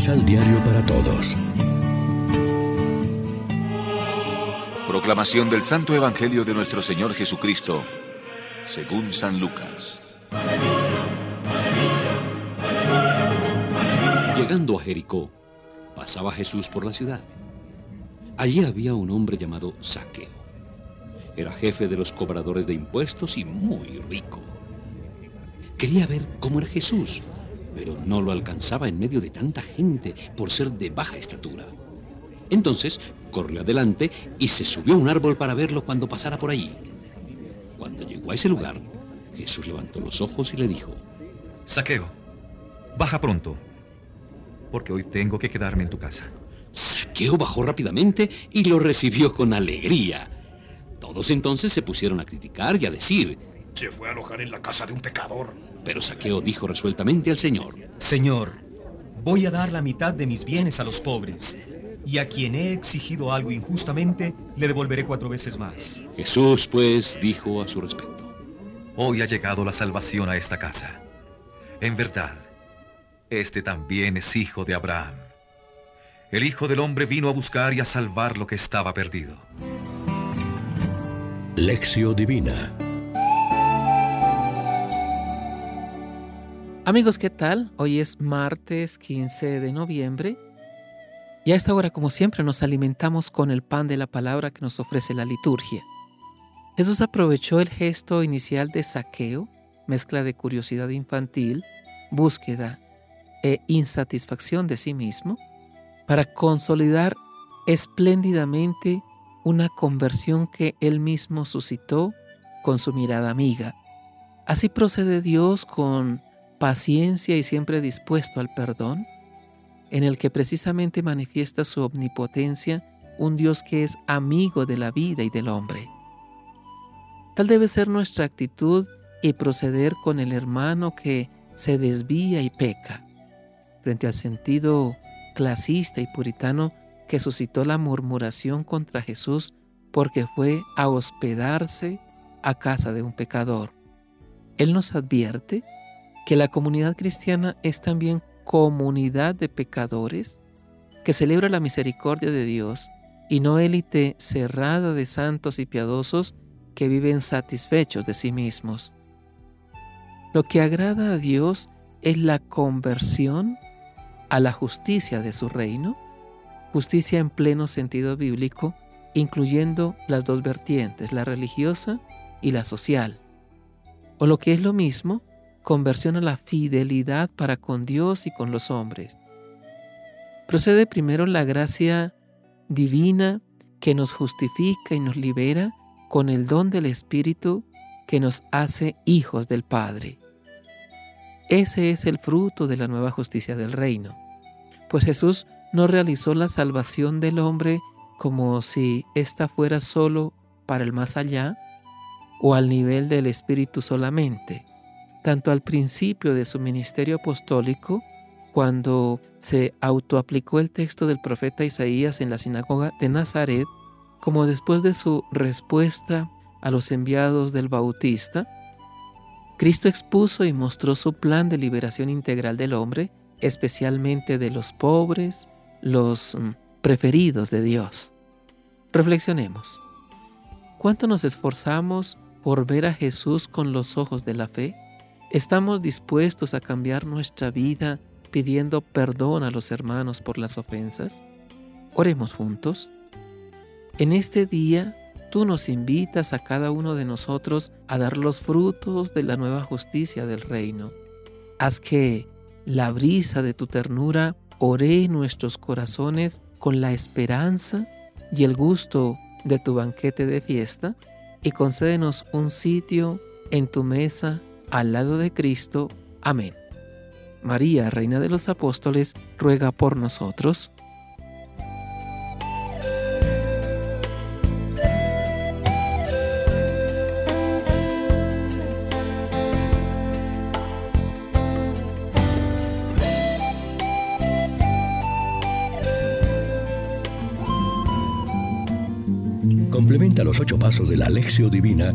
Misal Diario para Todos. Proclamación del Santo Evangelio de nuestro Señor Jesucristo, según San Lucas. Llegando a Jericó, pasaba Jesús por la ciudad. Allí había un hombre llamado Saqueo. Era jefe de los cobradores de impuestos y muy rico. Quería ver cómo era Jesús, pero no lo alcanzaba en medio de tanta gente por ser de baja estatura. Entonces corrió adelante y se subió a un árbol para verlo cuando pasara por allí. Cuando llegó a ese lugar, Jesús levantó los ojos y le dijo, Saqueo, baja pronto, porque hoy tengo que quedarme en tu casa. Saqueo bajó rápidamente y lo recibió con alegría. Todos entonces se pusieron a criticar y a decir, se fue a alojar en la casa de un pecador. Pero Saqueo dijo resueltamente al Señor, Señor, voy a dar la mitad de mis bienes a los pobres, y a quien he exigido algo injustamente, le devolveré cuatro veces más. Jesús, pues, dijo a su respecto, Hoy ha llegado la salvación a esta casa. En verdad, este también es hijo de Abraham. El Hijo del Hombre vino a buscar y a salvar lo que estaba perdido. Lección Divina Amigos, ¿qué tal? Hoy es martes 15 de noviembre y a esta hora, como siempre, nos alimentamos con el pan de la palabra que nos ofrece la liturgia. Jesús aprovechó el gesto inicial de saqueo, mezcla de curiosidad infantil, búsqueda e insatisfacción de sí mismo, para consolidar espléndidamente una conversión que él mismo suscitó con su mirada amiga. Así procede Dios con paciencia y siempre dispuesto al perdón, en el que precisamente manifiesta su omnipotencia un Dios que es amigo de la vida y del hombre. Tal debe ser nuestra actitud y proceder con el hermano que se desvía y peca, frente al sentido clasista y puritano que suscitó la murmuración contra Jesús porque fue a hospedarse a casa de un pecador. Él nos advierte que la comunidad cristiana es también comunidad de pecadores que celebra la misericordia de Dios y no élite cerrada de santos y piadosos que viven satisfechos de sí mismos. Lo que agrada a Dios es la conversión a la justicia de su reino, justicia en pleno sentido bíblico, incluyendo las dos vertientes, la religiosa y la social. O lo que es lo mismo, conversión a la fidelidad para con Dios y con los hombres. Procede primero la gracia divina que nos justifica y nos libera con el don del Espíritu que nos hace hijos del Padre. Ese es el fruto de la nueva justicia del reino, pues Jesús no realizó la salvación del hombre como si ésta fuera solo para el más allá o al nivel del Espíritu solamente tanto al principio de su ministerio apostólico, cuando se autoaplicó el texto del profeta Isaías en la sinagoga de Nazaret, como después de su respuesta a los enviados del Bautista, Cristo expuso y mostró su plan de liberación integral del hombre, especialmente de los pobres, los mm, preferidos de Dios. Reflexionemos. ¿Cuánto nos esforzamos por ver a Jesús con los ojos de la fe? ¿Estamos dispuestos a cambiar nuestra vida pidiendo perdón a los hermanos por las ofensas? Oremos juntos. En este día, tú nos invitas a cada uno de nosotros a dar los frutos de la nueva justicia del reino. Haz que la brisa de tu ternura ore nuestros corazones con la esperanza y el gusto de tu banquete de fiesta y concédenos un sitio en tu mesa al lado de Cristo. Amén. María, Reina de los Apóstoles, ruega por nosotros. Complementa los ocho pasos de la Alexio Divina